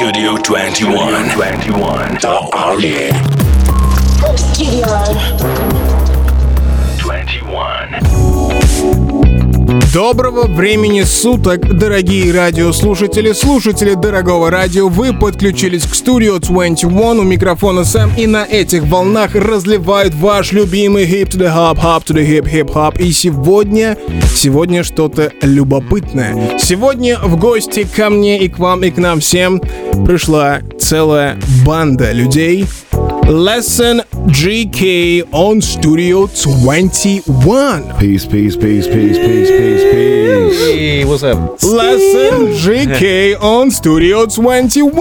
Studio 21. 21. The Army. Studio. 21. Доброго времени суток, дорогие радиослушатели, слушатели дорогого радио. Вы подключились к Studio 21 у микрофона Сэм и на этих волнах разливают ваш любимый hip to the hop, hop to the hip, hip hop. И сегодня, сегодня что-то любопытное. Сегодня в гости ко мне и к вам и к нам всем пришла целая банда людей, Lesson GK on Studio 21. Peace, peace, peace, peace, peace, peace, peace. Hey, what's up? Lesson GK on Studio 21.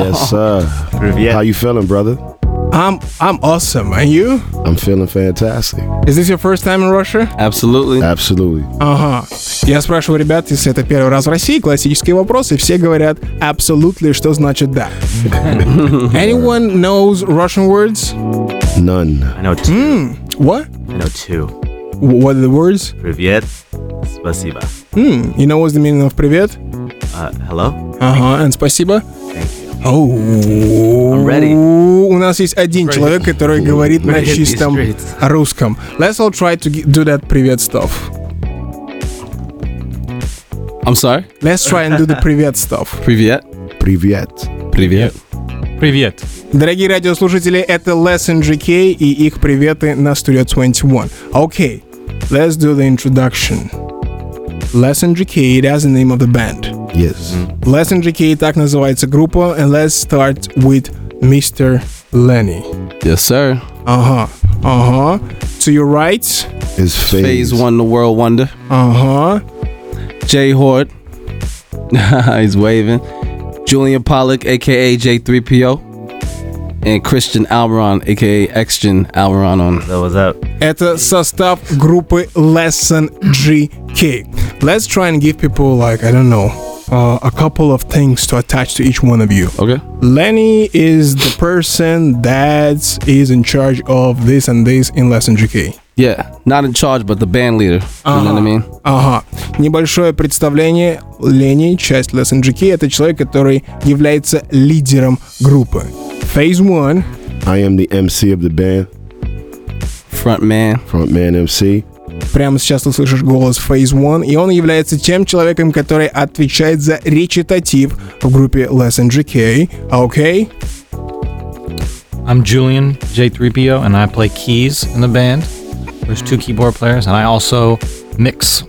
yes, sir. How you feeling, brother? I'm I'm awesome. And you? I'm feeling fantastic. Is this your first time in Russia? Absolutely. Absolutely. Ага. Я спрашиваю ребят, если это первый раз в России, классические вопросы, все говорят absolutely, что значит да. Anyone knows Russian words? None. I know two. What? I know two. What are the words? Привет. Спасибо. Hmm. You know what's the meaning of привет? Uh, hello? Ага, and спасибо. У нас есть один человек, который говорит на чистом русском. Let's all try to do that привет stuff. I'm sorry. Let's try and do the привет stuff. Привет. Привет. Привет. Привет. Дорогие радиослушатели, это Lesson GK и их приветы на Studio 21. Okay, let's do the introduction. Lesson GK, that's the name of the band. Yes. Let's Enrique, так называется группа. And let's start with Mr. Lenny. Yes, sir. Uh-huh. Uh-huh. To your right. Is Phase. One, the world wonder. Uh-huh. Jay Hort. He's waving. Julian Pollack, aka J3PO. and Christian Alvaron, aka Xgen Alvaron. on. That was up. Это состав группы Lesson GK. Let's try and give people like I don't know uh, a couple of things to attach to each one of you. Okay. Lenny is the person that is in charge of this and this in Lesson GK. Yeah, not in charge, but the band leader. You know what I mean? Ага. Небольшое представление. Ленни, часть Lesson GK, это человек, который является лидером группы. Phase 1, I am the MC of the band, Front man. frontman MC. Прямо сейчас ты слышишь голос Phase 1, и он является тем человеком, который отвечает за речитатив в группе Lesson GK. Окей? I'm Julian J3PO and I play keys in the band. There's two keyboard players and I also mix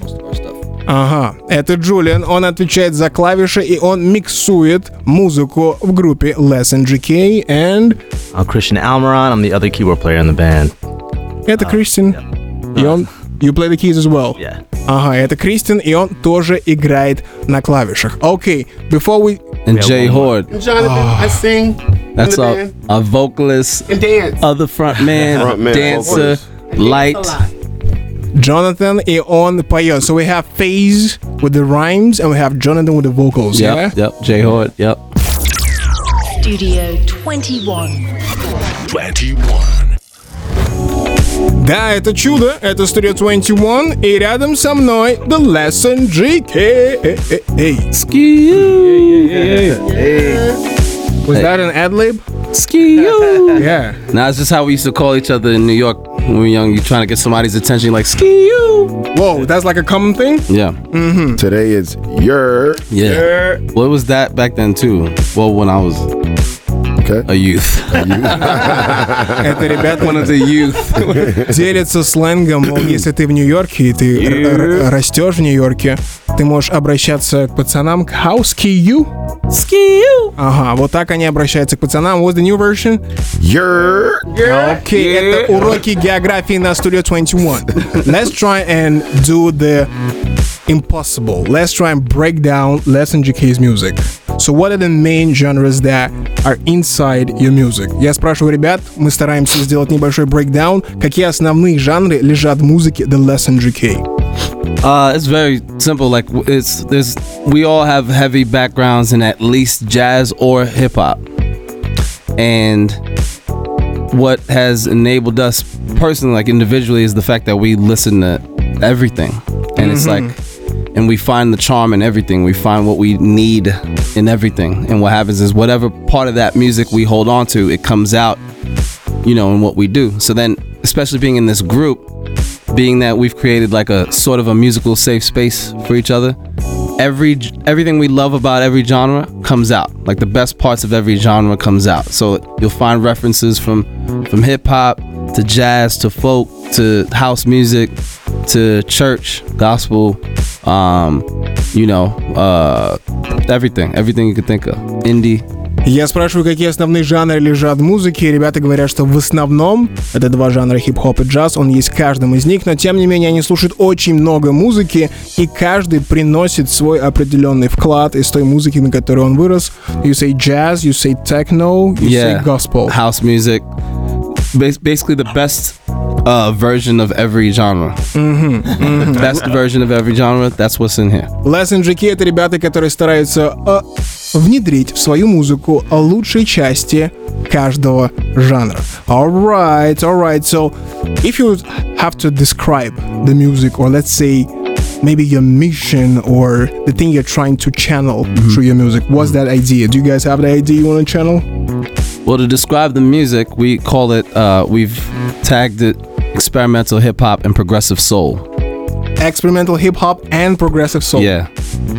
most of our stuff. Ага, это Джулиан, он отвечает за клавиши и он миксует музыку в группе Lesson GK, and I'm Christian Almiron. I'm the other keyboard player in the band. это Кристин, и он You play the keys as well. Yeah. Ага, это Кристин, и он тоже играет на клавишах. Окей, before we... And Yeah, Jay one more. Hort. Jonathan, I sing That's in the our, band our vocalist, and dance. other front man, Front man, dancer, light. A lot. Jonathan, и он поет. So we have Phase with the rhymes, and we have Jonathan with the vocals, Yep, yeah? yep. Jay Hort, yep. Studio 21. 21. Да, это чудо, это Studio 21, и рядом со мной The Lesson GK. Ski Was that an ad-lib? Ski you. Yeah. Nah, it's just how we used to call each other in New York when we were young. You trying to get somebody's attention, you're like ski you. Whoa, that's like a common thing? Yeah, Today it's your. yeah. Well, it was that back then too. Well, when I was Okay. a youth, Это, ребят, one of the youth. делятся сленгом, мол, если ты в Нью-Йорке и ты р- растешь в Нью-Йорке, ты можешь обращаться к пацанам к house key you. ski you. Ага, вот так они обращаются к пацанам. What's the new version? Your. Окей, это уроки географии на Studio 21. Let's try and do the impossible. Let's try and break down Lesson GK's music. So what are the main genres that are inside your music? Я спрашиваю ребят, мы стараемся сделать небольшой breakdown, какие основные жанры лежат в музыке The Lesson GK. Uh, it's very simple. Like w- it's there's we all have heavy backgrounds in at least jazz or hip hop, and what has enabled us personally, like individually, is the fact that we listen to everything, and it's like and we find the charm in everything. We find what we need in everything. And what happens is whatever part of that music we hold on to, it comes out, you know, in what we do. So then, especially being in this group, being that we've created like a sort of a musical safe space for each other, every everything we love about every genre comes out. Like the best parts of every genre comes out. So you'll find references from from hip hop to jazz to folk to house music to church, gospel, um, you know, uh, everything, everything you could think of. Indie. Я спрашиваю, какие основные жанры лежат в музыке, и ребята говорят, что в основном это два жанра хип-хоп и джаз, он есть в каждом из них, но тем не менее они слушают очень много музыки, и каждый приносит свой определенный вклад из той музыки, на которой он вырос. You say jazz, you say techno, you say gospel. house music, Bas- basically the best uh, version of every genre. Mm-hmm, best version of every genre. That's what's in here. Les and Jackie — это ребята, которые стараются э, внедрить в свою музыку лучшие части каждого жанра. Alright, alright. So, if you have to describe the music, or let's say maybe your mission or the thing you're trying to channel through your music, what's that idea? Do you guys have the idea you want to channel? Well, to describe the music, we call it. Uh, we've tagged it experimental hip hop and progressive soul. Experimental hip-hop and progressive soul. Yeah.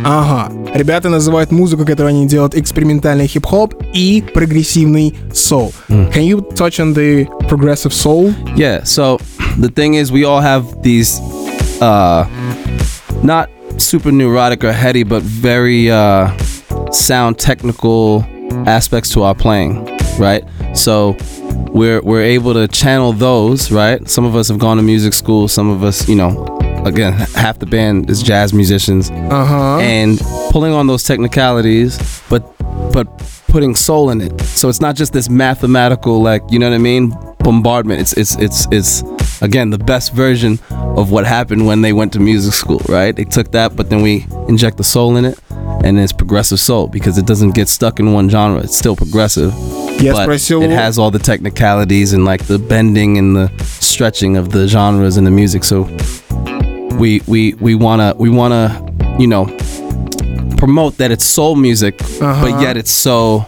Ага. Ребята называют музыку, которую они делают, экспериментальный хип-хоп и прогрессивный soul. Can you touch on the progressive soul? Yeah. So the thing is, we all have these, uh, not super neurotic or heady, but very uh, sound technical aspects to our playing, right? So we're we're able to channel those, right? Some of us have gone to music school. Some of us, you know, again, half the band is jazz musicians, Uh-huh. and pulling on those technicalities, but but putting soul in it. So it's not just this mathematical, like you know what I mean, bombardment. It's it's it's it's again the best version of what happened when they went to music school, right? They took that, but then we inject the soul in it, and it's progressive soul because it doesn't get stuck in one genre. It's still progressive. Yes, but it has all the technicalities and like the bending and the stretching of the genres and the music. So we we we wanna we wanna you know promote that it's soul music, uh-huh. but yet it's so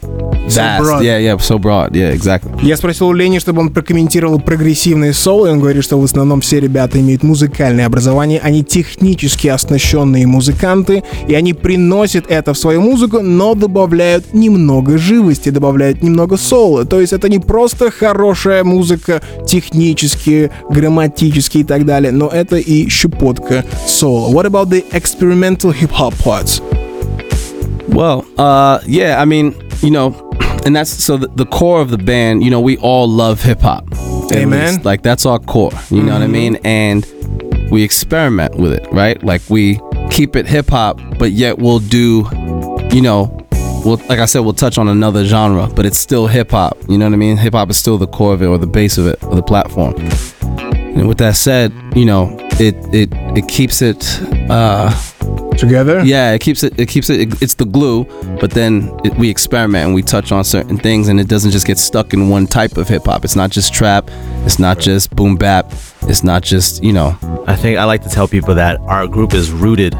vast. broad. yeah, yeah, so broad. Yeah, exactly. Я спросил у Лени, чтобы он прокомментировал прогрессивный соул, и он говорит, что в основном все ребята имеют музыкальное образование, они технически оснащенные музыканты, и они приносят это в свою музыку, но добавляют немного живости, добавляют немного соула. То есть это не просто хорошая музыка технически, грамматически и так далее, но это и щепотка соула. What about the experimental hip-hop parts? Well, uh, yeah, I mean, you know, and that's so the, the core of the band. You know, we all love hip hop. Amen. Like that's our core. You know what I mean? And we experiment with it, right? Like we keep it hip hop, but yet we'll do, you know, well, like I said, we'll touch on another genre, but it's still hip hop. You know what I mean? Hip hop is still the core of it, or the base of it, or the platform. And with that said, you know, it it it keeps it. uh Together? yeah, it keeps it. It keeps it. It's the glue, but then it, we experiment and we touch on certain things, and it doesn't just get stuck in one type of hip hop. It's not just trap. It's not just boom bap. It's not just you know. I think I like to tell people that our group is rooted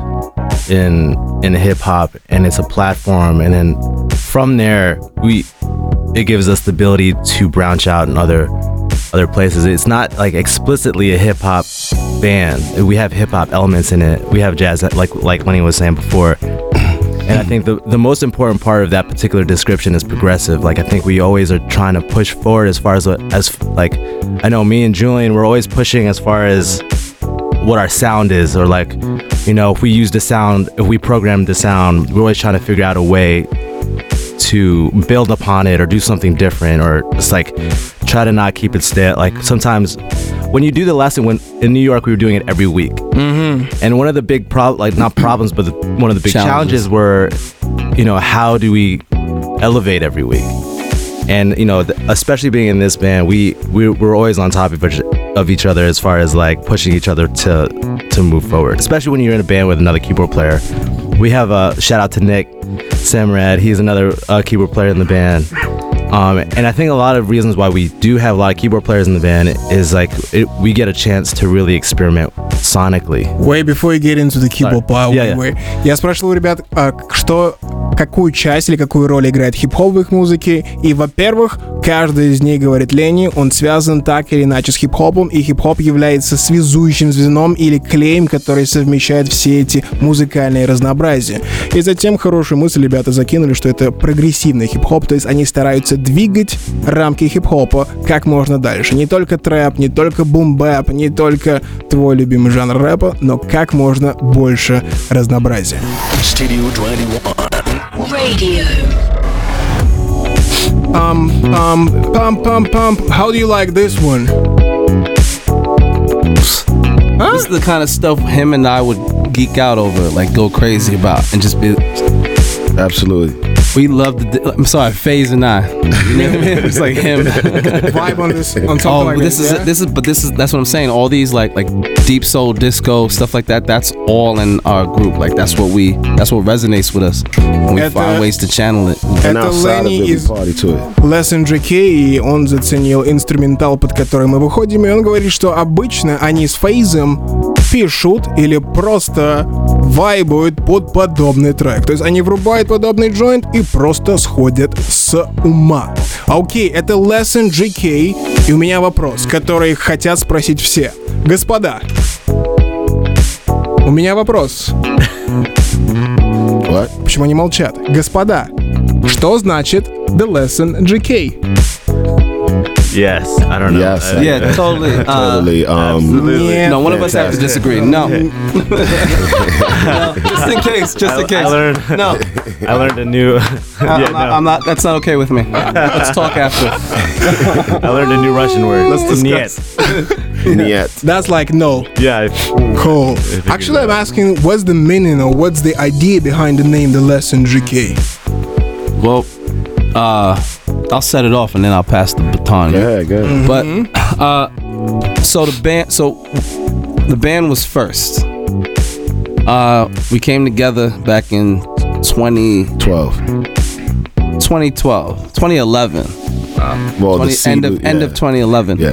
in in hip hop and it's a platform and then from there we it gives us the ability to branch out in other other places. It's not like explicitly a hip hop band. We have hip hop elements in it. We have jazz like like Lenny was saying before. And I think the, the most important part of that particular description is progressive. Like I think we always are trying to push forward as far as what as like I know me and Julian we're always pushing as far as what our sound is or like you know if we use the sound if we program the sound we're always trying to figure out a way to build upon it or do something different or just like try to not keep it stale like sometimes when you do the lesson when in new york we were doing it every week. Mm-hmm. and one of the big prob like not problems but the, one of the big Challenges. challenges were you know how do we elevate every week? And you know especially being in this band we, we we're always on top of each, of each other as far as like pushing each other to to move forward. Especially when you're in a band with another keyboard player. We have a shout out to nick semrad. He's another uh, keyboard player in the band Um, and I think a lot of reasons why we do have a lot of keyboard players in the band is like it, we get a chance to really experiment sonically. Way before you get into the keyboard Sorry. part, Yeah, way, way. Я спрашивал у ребят, а, что, какую часть или какую роль играет хип-хоп в их музыке. И, во-первых, каждый из них, говорит Ленни, он связан так или иначе с хип-хопом, и хип-хоп является связующим звеном или клеем, который совмещает все эти музыкальные разнообразия. И затем хорошую мысль ребята закинули, что это прогрессивный хип-хоп, то есть они стараются двигать рамки хип-хопа как можно дальше. Не только трэп, не только бум-бэп, не только твой любимый жанр рэпа, но как можно больше разнообразия. Studio 21. Radio. Um, um, pump, pump, pump. How do you like this one? This is the kind of stuff him and I would geek out over, like go crazy about, and just be. Absolutely. We love the. I'm sorry, Phase and I. You know what I mean? It's like him. Vibe on this, on something Oh, like this this. is yeah? this is, but this is that's what I'm saying. All these like like deep soul disco stuff like that. That's all in our group. Like that's what we that's what resonates with us. And we Это- find ways to channel it. And Это outside of Lenny it, we из party to it. Lesson GK, и он заценил инструментал, под который мы выходим, и он говорит, что обычно они с Фейзом пишут или просто вайбуют под подобный трек. То есть они врубают подобный джойнт и просто сходят с ума. А Окей, это Lesson GK, и у меня вопрос, который хотят спросить все. Господа, у меня вопрос. What? Почему они молчат? Господа, что значит The Lesson GK? Yes, I don't know. Yes, uh, I, yeah, I, totally, uh, totally. Um, absolutely. Yeah, no, one fantastic. of us has to disagree. No. no. just in case, just I, in case. I learned. No, I learned a new. Uh, yeah, I'm, no. not, I'm, not, That's not okay with me. Let's talk after. I learned a new Russian word. Let's discuss. Niet. That's like no. Yeah. cool. Actually, I'm asking, what's the meaning or what's the idea behind the name, the lesson, GK? Well, uh, I'll set it off and then I'll pass the baton. Go ahead, go ahead. But uh, so the band, so the band was first. Uh, we came together back in 20, 12. 2012, 2011, Well, 20, the seed end of was- end of 2011. Yeah.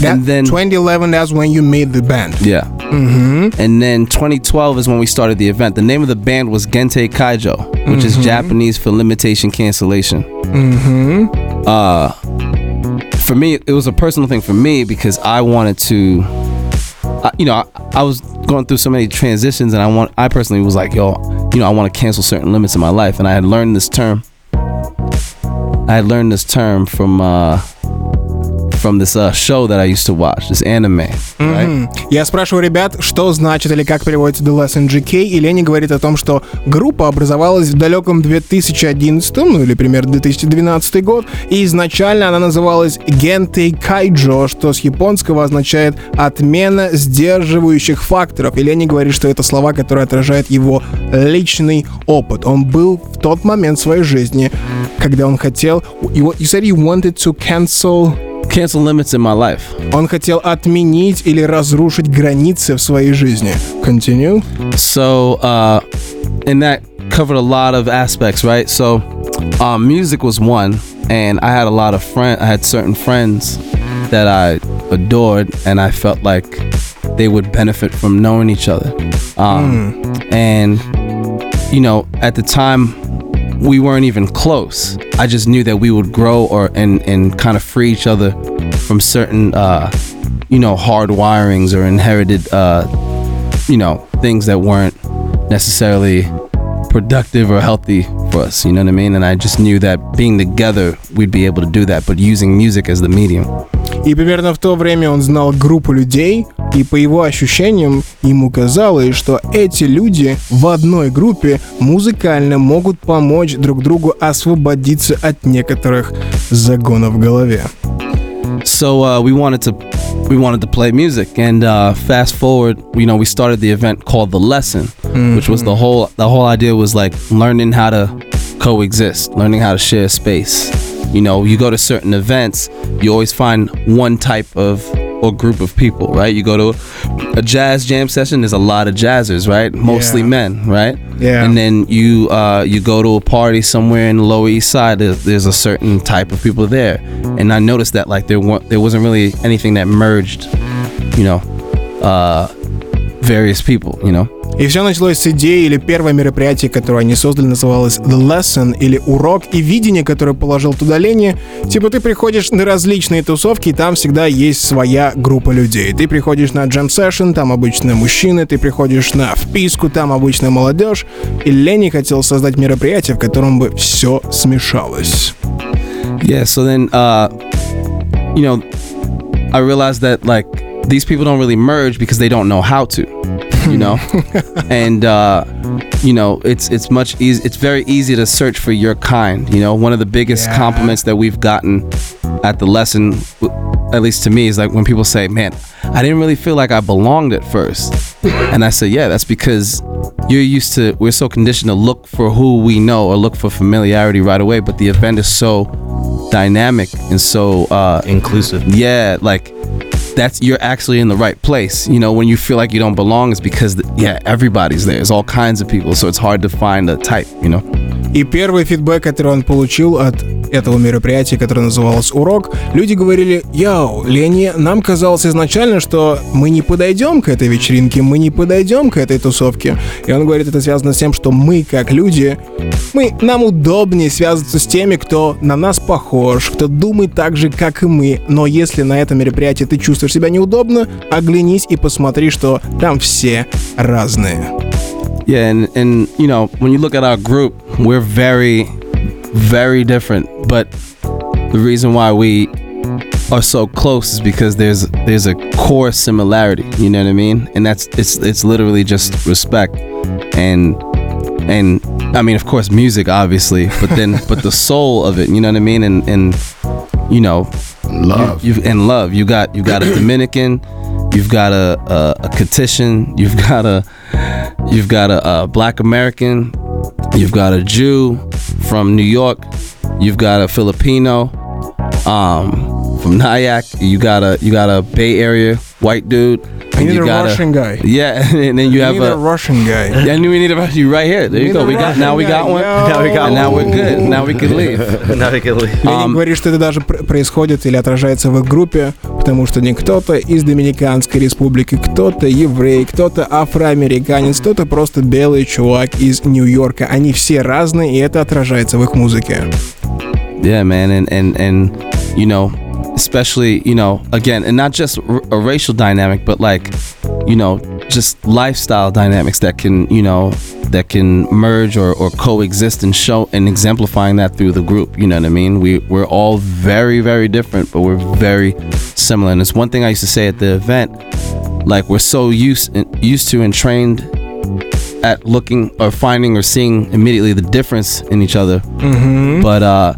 That, And then- 2011, that's when you made the band. Yeah. Mm-hmm. And then 2012 is when we started the event. The name of the band was Gentei Kaijo, which is Japanese for limitation cancellation. Mm-hmm. Uh, for me, it was a personal thing for me because I wanted to, I, you know, I, I was going through so many transitions, and I want, I personally was like, yo, you know, I want to cancel certain limits in my life, and I had learned this term. I had learned this term from uh, from this uh, show that I used to watch, this anime, right? Я спрашиваю ребят, что значит или как переводится The Lesson GK, и Ленни говорит о том, что группа образовалась в далеком 2011, ну или примерно 2012 год, и изначально она называлась Gentei Kaijo, что с японского означает «отмена сдерживающих факторов». И Ленни говорит, что это слова, которые отражают его личный опыт. Он был в тот момент в своей жизни, когда он хотел... You, said you wanted to cancel... Cancel limits in my life. Он хотел отменить или разрушить границы в своей жизни. Continue. So, uh, and that covered a lot of aspects, right? So, um, music was one, and I had a lot of friends. I had certain friends that I adored, and I felt like they would benefit from knowing each other. Um, And you know, at the time, we weren't even close. I just knew that we would grow or and and kind of free each other from certain, uh, you know, hard wirings or inherited, uh, you know, things that weren't necessarily productive or healthy for us. You know what I mean? And I just knew that being together, we'd be able to do that, but using music as the medium. И примерно в то время он знал группу людей, и по его ощущениям ему казалось, что эти люди в одной группе музыкально могут помочь друг другу освободиться от некоторых загонов в голове. So uh, we wanted to we wanted to play music, and uh, fast forward, you know, we started the event called the Lesson, which was the whole the whole idea was like learning how to coexist, learning how to share space. You know, you go to certain events, you always find one type of or group of people, right? You go to a jazz jam session. There's a lot of jazzers, right? Mostly Yeah. men, right? Yeah. And then you uh, you go to a party somewhere in the Lower East Side. There's, there's a certain type of people there, and I noticed that like there wa- there wasn't really anything that merged, you know, uh, various people, you know. И все началось с идеи или первое мероприятие, которое они создали, называлось The Lesson или Урок, и видение, которое положил туда Лени. Типа ты приходишь на различные тусовки, и там всегда есть своя группа людей. Ты приходишь на джем сессион, там обычно мужчины, ты приходишь на вписку, там обычно молодежь. И Лени хотел создать мероприятие, в котором бы все смешалось. Yeah. So then, uh, you know, I realized that like these people don't really merge because they don't know how to, you know, and uh, you know it's it's much easy. It's very easy to search for your kind. You know, one of the biggest Yeah. compliments that we've gotten at the lesson, at least to me, is like when people say, "Man, I didn't really feel like I belonged at first. and I say, "Yeah, that's because." You're used to, we're so conditioned to look for who we know or look for familiarity right away, but the event is so dynamic and so uh Inclusive. yeah like that's you're actually in the right place. You know when you feel like you don't belong it's because yeah everybody's there. There's all kinds of people. So it's hard to find a type you know И первый фидбэк, который он получил от этого мероприятия, которое называлось «Урок», люди говорили, «Яу, Лени, нам казалось изначально, что мы не подойдем к этой вечеринке, мы не подойдем к этой тусовке». И он говорит, это связано с тем, что мы, как люди, мы, нам удобнее связываться с теми, кто на нас похож, кто думает так же, как и мы. Но если на этом мероприятии ты чувствуешь себя неудобно, оглянись и посмотри, что там все разные. Yeah and and you know when you look at our group we're very very different. But the reason why we are so close is because there's there's a core similarity you know what i mean? And that's it's it's literally just respect. And and i mean of course music obviously but then but the soul of it you know what i mean? And and you know Love. you and love. You got you got a dominican you've got a a, a Catition, you've got a you've got a, a black american you've got a jew from new york you've got a filipino um from nyack you got a you got a bay area white dude I need you a Russian guy. yeah and then you I have need a a Russian guy. yeah, knew we need a you right here. There you go. We got now we got Russian one. Now we got And now we're good. Now we can leave. now we can leave. Ленни Um, говорит, что это даже пр- происходит или отражается в их группе, потому что не кто-то из Доминиканской республики, кто-то еврей, кто-то афроамериканец, кто-то просто белый чувак из Нью-Йорка. Они все разные, и это отражается в их музыке. Yeah, man, and and and you know, especially you know, again, and not just r- a racial dynamic, but like, you know, just lifestyle dynamics that can you know that can merge or, or coexist and show and exemplifying that through the group. You know what I mean? We we're all very very different, but we're very similar. And it's one thing I used to say at the event, like we're so used used to and trained at looking or finding or seeing immediately the difference in each other but uh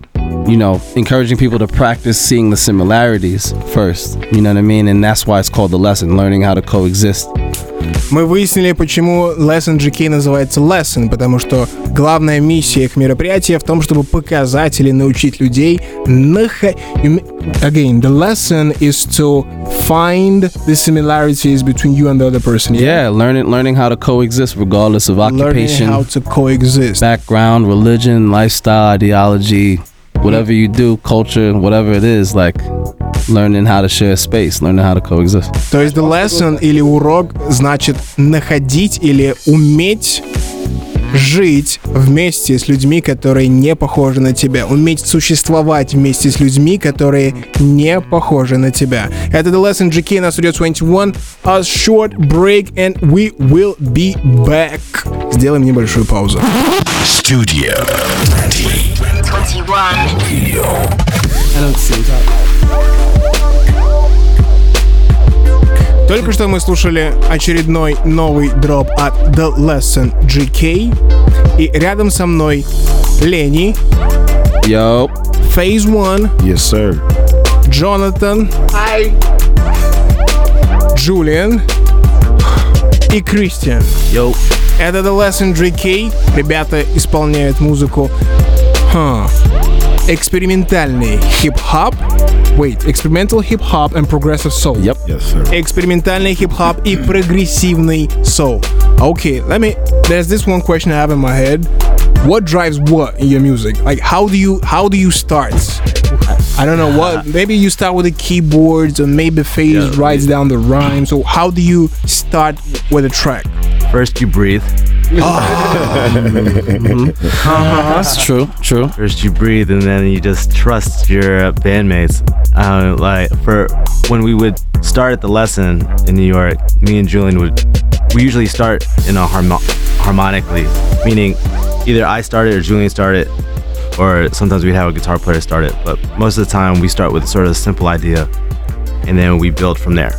you know encouraging people to practice seeing the similarities first you know what i mean and that's why it's called the lesson learning how to coexist Мы выяснили, почему Lesson GK называется Lesson, потому что главная миссия их мероприятия в том, чтобы показать или научить людей наха... Again, the lesson is to find the similarities between you and the other person. yeah learning learning how to coexist regardless of Learning occupation how to coexist. background religion lifestyle ideology whatever you do culture whatever it is like learning how to share space learning how to coexist То есть the lesson или урок значит находить или уметь жить вместе с людьми, которые не похожи на тебя. Уметь существовать вместе с людьми, которые не похожи на тебя. Это The Lesson GK на Studio 21. A short break and we will be back. Сделаем небольшую паузу. Studio 21. Только что мы слушали очередной новый дроп от The Lesson GK. И рядом со мной Лени, yo Phase One, Yes, sir. Джонатан, Джулиан и Кристиан. Yo. Это The Lesson GK. Ребята исполняют музыку ха, экспериментальный хип-хоп, wait, experimental hip-hop and progressive soul. Yep. Yes, sir. Экспериментальный хип-хоп и прогрессивный soul. Okay, let me. There's this one question I have in my head. What drives what in your music? Like, how do you how do you start? I don't know what. Maybe you start with the keyboards, or maybe Phase Yeah. writes down the rhyme. So how do you start with a track? First you breathe. That's true. True. First you breathe, and then you just trust your bandmates. Uh, like for when we would start at the lesson in New York, me and Julian would we usually start in a harmo- harmonically, meaning either I started or Julian started, or sometimes we'd have a guitar player start it. But most of the time we start with sort of a simple idea, and then we build from there.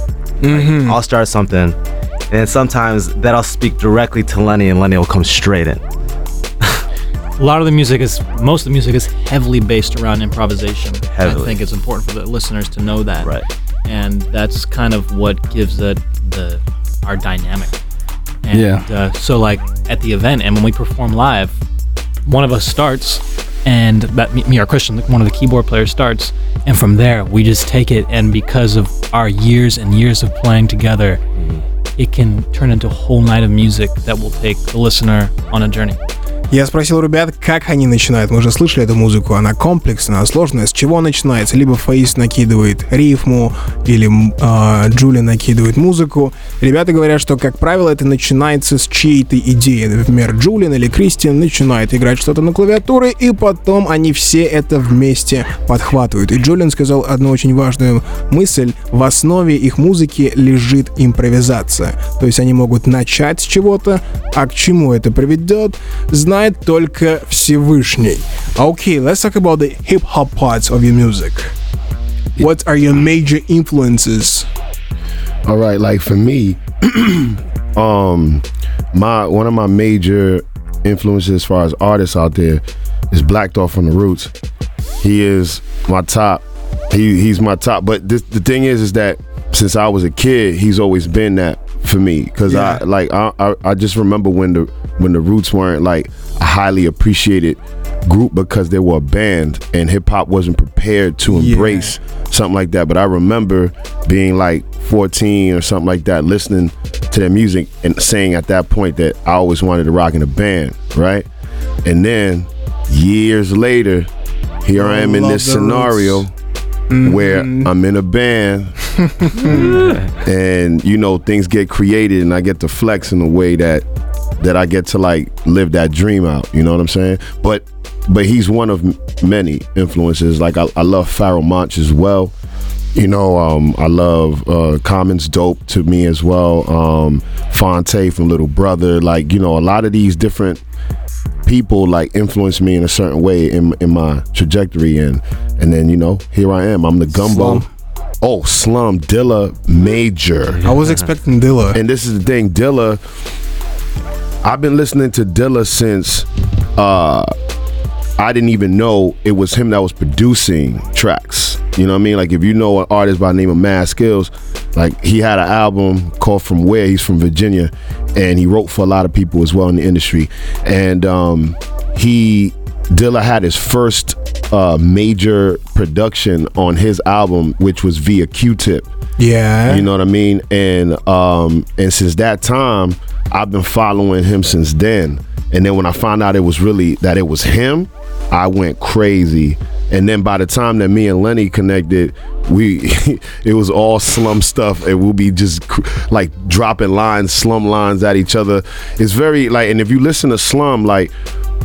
Like, I'll start something, and sometimes that'll speak directly to Lenny, and Lenny will come straight in. A lot of the music is most of the music is heavily based around improvisation. Heavily. I think it's important for the listeners to know that. Right. And that's kind of what gives it the our dynamic. And, Yeah. Uh, so like at the event and when we perform live, one of us starts and that me, or Christian, one of the keyboard players starts, and from there we just take it and because of our years and years of playing together, it can turn into a whole night of music that will take the listener on a journey. Я спросил ребят, как они начинают. Мы уже слышали эту музыку, она комплексная, она сложная. С чего начинается? Либо Фаис накидывает рифму, или э, Джули накидывает музыку. Ребята говорят, что, как правило, это начинается с чьей-то идеи. Например, Джулиан или Кристиан начинает играть что-то на клавиатуре, и потом они все это вместе подхватывают. И Джулиан сказал одну очень важную мысль. В основе их музыки лежит импровизация. То есть они могут начать с чего-то, а к чему это приведет, знает только Всевышний. Okay, let's talk about the hip hop parts of your music. What are your major influences? All right, like for me, um, my one of my major influences as far as artists out there is Black Thought from the Roots. He is my top. He he's my top. But this, the thing is, is that since I was a kid, he's always been that for me. Cause Yeah. I like I, I I just remember when the when the Roots weren't like a highly appreciated group because they were a band and hip hop wasn't prepared to Yeah. embrace something like that. But I remember being like 14 or something like that, listening to their music and saying at that point that I always wanted to rock in a band, right? And then years later, here I am in this scenario Roots. Mm-hmm. where I'm in a band and you know things get created and I get to flex in a way that that I get to like live that dream out. You know what I'm saying? But but he's one of many influences. Like I, I love Pharoahe Monch as well. You know, um, I love uh, Commons Dope to me as well. Um, Phonte from Little Brother. Like you know, a lot of these different people like influenced me in a certain way in in my trajectory and and then you know here I am I'm the gumbo Slum. oh slum Dilla major I was expecting Dilla. and this is the thing Dilla I've been listening to Dilla since uh I didn't even know it was him that was producing tracks. You know what I mean? Like if you know an artist by the name of Mad Skillz, like he had an album called From Where. He's from Virginia, and he wrote for a lot of people as well in the industry. And um, he Dilla had his first uh, major production on his album, which was via Q-Tip. Yeah. You know what I mean? And um and since that time, I've been following him since then. And then when I found out it was really that it was him, I went crazy. And then by the time that me and Lenny connected, we it was all slum stuff, and we'll be just like dropping lines, slum lines at each other. It's very like, and if you listen to slum, like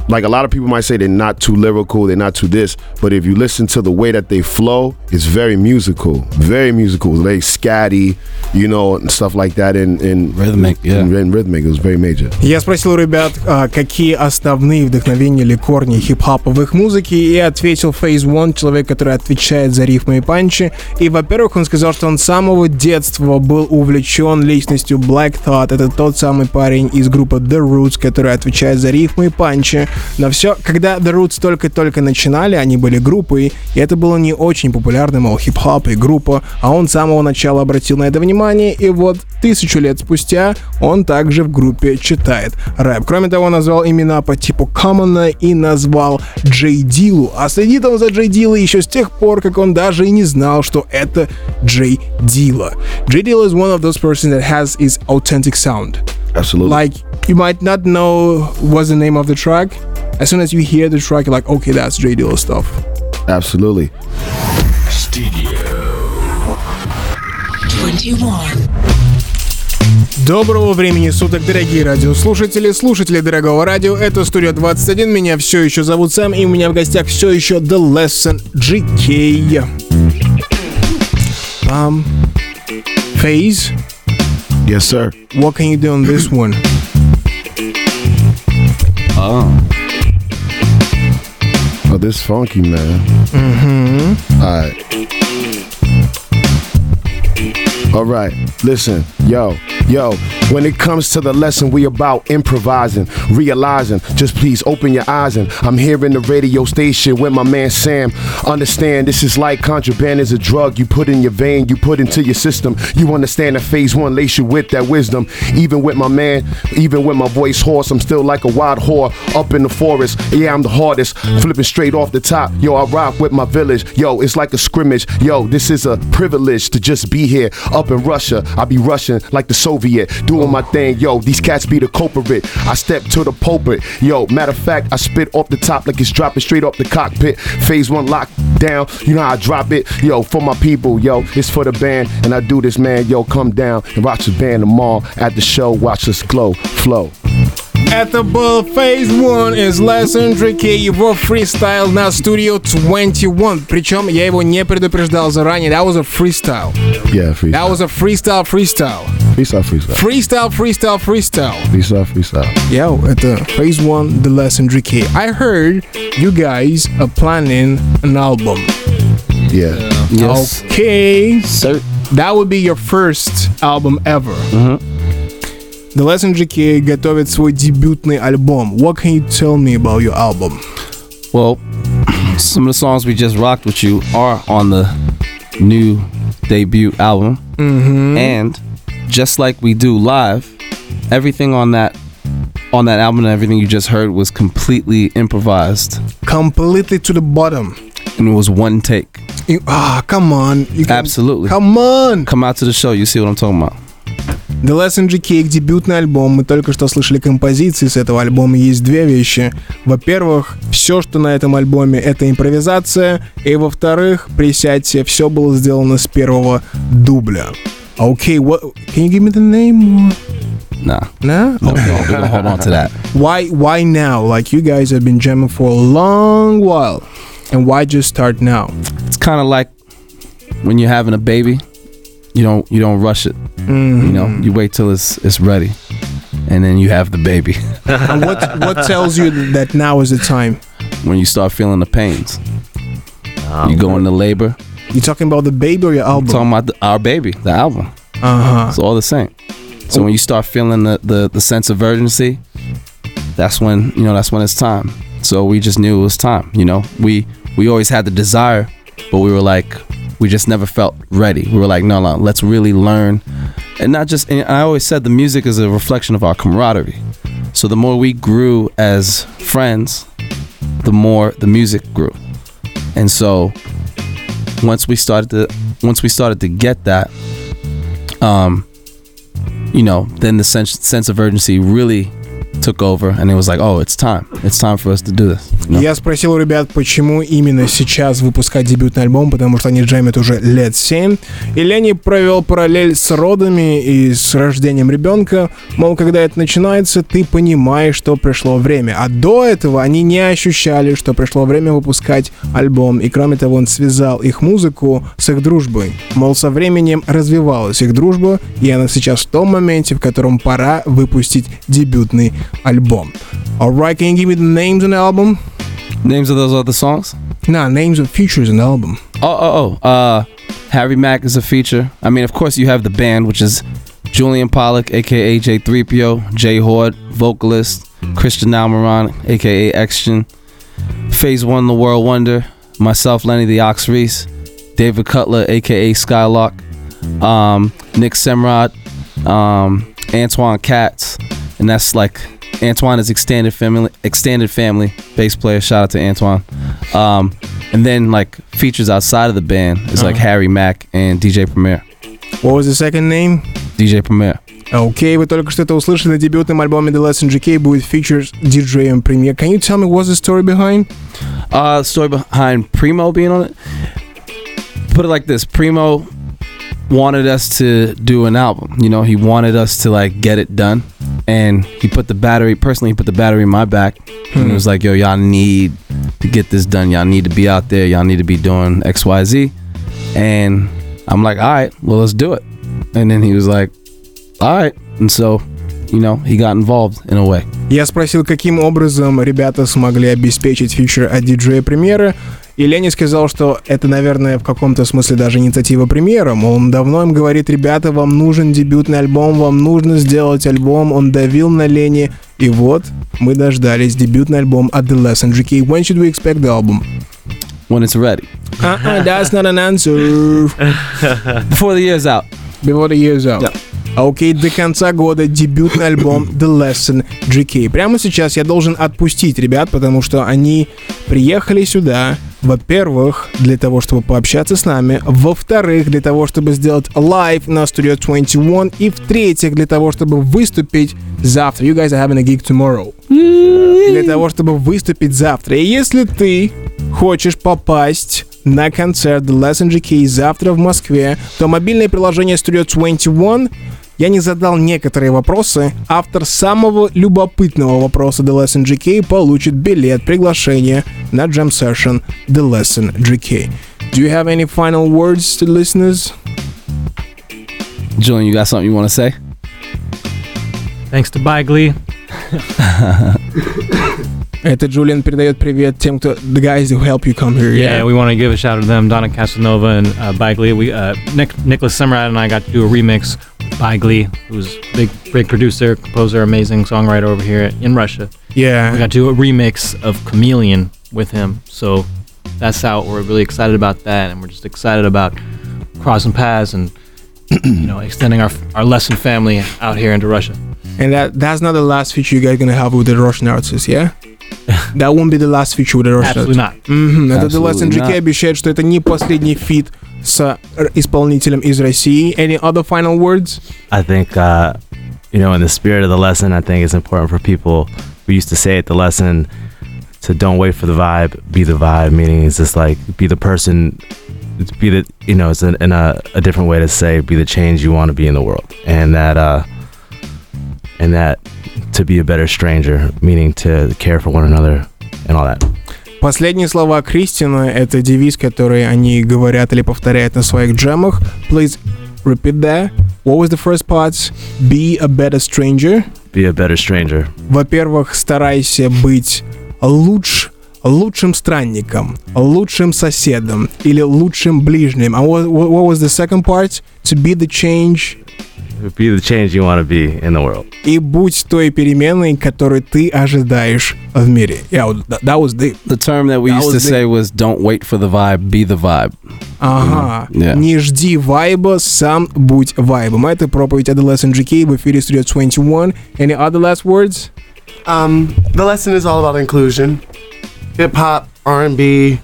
like a lot of people might say they're not too lyrical, they're not too this, but if you listen to the way that they flow, it's very musical, very musical, very scatty, you know, and stuff like that. And, and Rhythmic, yeah. and, and rhythmic, it was very major. Я спросил у ребят, а, какие основные вдохновения или корни хип-хопа в их музыке, и ответил Phase One, человек, который отвечает за рифмы и панчи. И, во-первых, он сказал, что он с самого детства был увлечен личностью Black Thought. Это тот самый парень из группы The Roots, который отвечает за рифмы и панчи. Но все, когда The Roots только-только начинали, они были группой, и это было не очень популярно, мол, хип-хоп и группа, а он с самого начала обратил на это внимание, и вот тысячу лет спустя он также в группе читает рэп. Кроме того, назвал имена по типу Common и назвал Джей Дилу, а следит он за Джей Дилой еще с тех пор, как он даже и не знал, что это Джей Дила. Джей Дила is one of those persons that has his authentic sound. Absolutely. Like you might not know what's the name of the track. As soon as you hear the track, you're like, okay, that's J Dilla stuff. Absolutely. Studio. 21. Доброго времени суток, дорогие радиослушатели, слушатели дорогого радио. Это Студия 21, меня все еще зовут Сэм, и у меня в гостях все еще The Lesson GK. Um, Phase, Yes, sir. what can you do on this one? Oh, this funky man. Mm-hmm. All right. All right. Listen, yo, yo. When it comes to the lesson, we about improvising, realizing. Just please open your eyes and I'm here in the radio station with my man Sam. Understand this is like contraband is a drug you put in your vein, you put into your system. You understand that phase one lace you with that wisdom. Even with my man, even with my voice hoarse, I'm still like a wild whore up in the forest. Yeah, I'm the hardest. Flipping straight off the top. Yo, I rock with my village. Yo, it's like a scrimmage. Yo, this is a privilege to just be here up in Russia. I be rushing like the Soviet, doing my thing. Yo, these cats be the culprit. I step to the pulpit. Yo, matter of fact, I spit off the top like it's dropping straight off the cockpit. Phase one lock down. You know how I drop it. Yo, for my people. Yo, it's for the band, and I do this, man. Yo, come down and watch the band tomorrow at the show. Watch us glow, flow. Это был Phase One из Lesson GK, его фристайл на Studio 21. Причем я его не предупреждал заранее. That was a freestyle. Yeah, freestyle. That was a freestyle freestyle. freestyle, freestyle, Freestyle, freestyle, freestyle. freestyle, freestyle. Yo, это Phase One, The Lesson GK. I heard you guys are planning an album. Yeah. Yes. Okay. Sir. That would be your first album ever. The Lesson GK готовит свой дебютный альбом. What can you tell me about your album? Well, some of the songs we just rocked with you are on the new debut album. And just like we do live, everything on that on that album and everything you just heard was completely improvised. Completely to the bottom. And it was one take. You- ah, come on. You can- Absolutely. Come on. Come out to the show, you see what I'm talking about. The Lesson GK, их дебютный альбом. Мы только что слышали композиции с этого альбома. Есть две вещи. Во-первых, все, что на этом альбоме, это импровизация. И во-вторых, присядьте, все было сделано с первого дубля. Okay, what? Can you give me the name? Nah. Nah? No, no, we're gonna hold on to that. Why? Why now? Like you guys have been jamming for a long while, and why just start now? It's kind of like when you're having a baby, you don't you don't rush it. You know, you wait till it's it's ready, and then you have the baby. And what what tells you that now is the time? when you start feeling the pains, you go into labor. You talking about the baby or your album? talking about the, our baby, the album. Uh huh. It's all the same. So when you start feeling the, the the sense of urgency, that's when you know that's when it's time. So we just knew it was time. You know, we we always had the desire, but we were like, we just never felt ready. We were like, no, no, let's really learn, and not just. And I always said the music is a reflection of our camaraderie. So the more we grew as friends, the more the music grew, and so once we started to once we started to get that, um, you know, then the sense sense of urgency really took over, and it was like, oh, it's time. It's time for us to do this. you? Я спросил у ребят, почему именно сейчас выпускать дебютный альбом, потому что они джемят уже лет 7. И Ленни провел параллель с родами и с рождением ребенка. Мол, когда это начинается, ты понимаешь, что пришло время. А до этого они не ощущали, что пришло время выпускать альбом. И кроме того, он связал их музыку с их дружбой. Мол, со временем развивалась их дружба, и она сейчас в том моменте, в котором пора выпустить дебютный album. Alright, can you give me the names on the album? Names of those other songs? Nah, names of features in the album. Oh, oh, oh. Uh, Harry Mack is a feature. I mean, of course, you have the band, which is Julian Pollack, aka J3PO, Jay Horde, vocalist, Christian Almiron, aka Exton, Phase One, The World Wonder, myself, Lenny the Ox Reese, David Cutler, aka Skylark, um, Nick Semrad, um, Antoine Katz, and that's like Antoine is extended family, extended family bass player. Shout out to Antoine. Um, and then like features outside of the band is like Harry Mack and DJ Premier. What was the second name? DJ Premier. Окей, вы только что это услышали на дебютном альбоме The Lesson GK будет features DJ Premier. Can you tell me what's the story behind? Uh, story behind Primo being on it. Put it like this: Primo wanted us to do an album. You know, he wanted us to like get it done, and he put the battery. Personally, he put the battery in my back, and he hmm. was like, "Yo, y'all need to get this done. Y'all need to be out there. Y'all need to be doing X, Y, Z." And I'm like, "All right, well, let's do it." And then he was like, "All right," and so, you know, he got involved in a way. Я спросил, каким образом ребята смогли обеспечить фичер от диджея Премьера, и Ленни сказал, что это, наверное, в каком-то смысле даже инициатива Премьера. Мол, он давно им говорит, ребята, вам нужен дебютный альбом, вам нужно сделать альбом. Он давил на Ленни, и вот мы дождались дебютный альбом от The Lesson GK. When should we expect the album? When it's ready, Uh-uh, that's not an answer. before the year's out. Before the year's out. Yeah. Окей, до конца года дебютный альбом The Lesson GK. Прямо сейчас я должен отпустить ребят, потому что они приехали сюда, во-первых, для того, чтобы пообщаться с нами, во-вторых, для того, чтобы сделать лайв на Studio 21, и в-третьих, для того, чтобы выступить завтра. You guys are having a gig tomorrow. Для того, чтобы выступить завтра. И если ты хочешь попасть на концерт The Lesson GK завтра в Москве, то мобильное приложение Studio 21 я не задал некоторые вопросы. Автор самого любопытного вопроса The Lesson GK получит билет, приглашение на Jam Session The Lesson GK. Do you have any final words to listeners? Julian, you got something you want to say? Thanks to Bagley. Это Джулиан передает привет тем, кто the guys who help you come here. Yeah, we want to give a shout out to them, Donna Casanova and uh, Bagley. We uh, Nick, Nicholas Semrad and I got to do a remix with Bagley, who's a big, big producer, composer, amazing songwriter over here in Russia. Yeah. We got to do a remix of Chameleon with him. So that's out. We're really excited about that, and we're just excited about crossing paths and you know extending our our lesson family out here into Russia. And that that's not the last feature you guys gonna have with the Russian artists, yeah? that won't be the last feature with the Russian Absolutely artists. not. Мгм, Это The Absolutely Lesson GK not. обещает, что это не последний фит с р- исполнителем из России. Any other final words? I think, uh, you know, in the spirit of the lesson, I think it's important for people. We used to say at the lesson to don't wait for the vibe, be the vibe. Meaning, it's just like be the person, be the you know, it's in, in a, a different way to say be the change you want to be in the world, and that uh, and that to be a better stranger, meaning to care for one another and all that. Последние слова Кристина — это девиз, который они говорят или повторяют на своих джемах. Please repeat that. What was the first part? Be a better stranger. Be a better stranger. Во-первых, старайся быть лучше, лучшим странником, лучшим соседом или лучшим ближним. А what, what what was the second part? To be the change be the change you want to be in the world. И будь той переменной, которую ты ожидаешь в мире. Yeah, that was the... The term that we that used to say was don't wait for the vibe, be the vibe. Ага. Mm-hmm. Yeah. Не жди вайба, сам будь вайбом. Это проповедь The Lesson GK в эфире Studio 21. Any other last words? Um, the lesson is all about inclusion. Hip hop, R&B,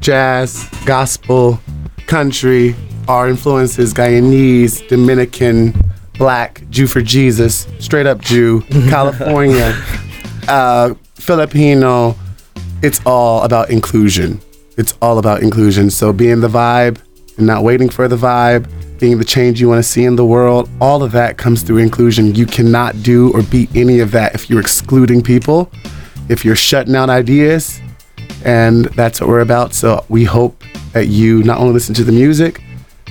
jazz, gospel, country, our influences Guyanese, Dominican, Black, Jew for Jesus, straight up Jew, California, uh, Filipino. It's all about inclusion. It's all about inclusion. So being the vibe and not waiting for the vibe, being the change you want to see in the world, all of that comes through inclusion. You cannot do or be any of that if you're excluding people, if you're shutting out ideas, and that's what we're about. So we hope that you not only listen to the music,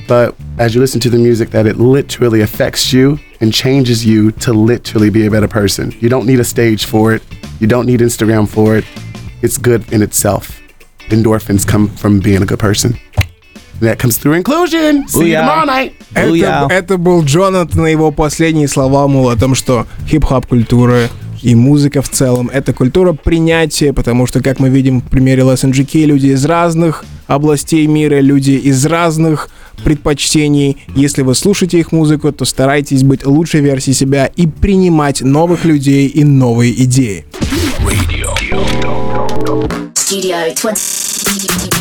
but as you listen to the music, that it literally affects you and changes you to literally be a better person. You don't need a stage for it. You don't need Instagram for it. It's good in itself. Endorphins come from being a good person. And that comes through inclusion. See you Booyah. tomorrow night. Это, Booyah. это был Джонатан и его последние слова, мол, о том, что хип-хоп культура и музыка в целом. Это культура принятия, потому что, как мы видим в примере LSNGK, люди из разных областей мира, люди из разных предпочтений. Если вы слушаете их музыку, то старайтесь быть лучшей версией себя и принимать новых людей и новые идеи. Studio 21.